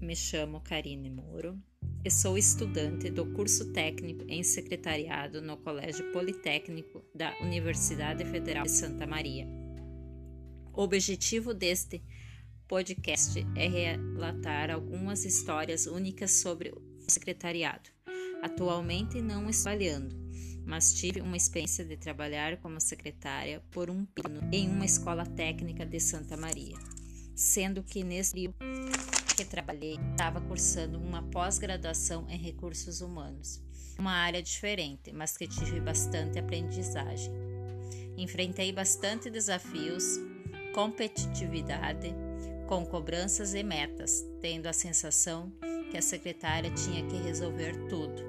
me chamo Karine Moro e sou estudante do curso técnico em secretariado no Colégio Politécnico da Universidade Federal de Santa Maria. O objetivo deste podcast é relatar algumas histórias únicas sobre o secretariado. Atualmente não estou trabalhando, mas tive uma experiência de trabalhar como secretária por um ano em uma escola técnica de Santa Maria, sendo que nesse período que trabalhei estava cursando uma pós-graduação em recursos humanos, uma área diferente, mas que tive bastante aprendizagem. Enfrentei bastante desafios, competitividade, com cobranças e metas, tendo a sensação que a secretária tinha que resolver tudo,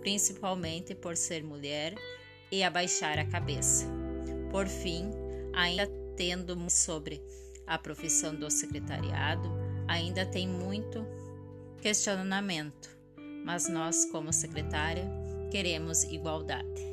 principalmente por ser mulher e abaixar a cabeça. Por fim, ainda tendo sobre a profissão do secretariado, ainda tem muito questionamento, mas nós, como secretária, queremos igualdade.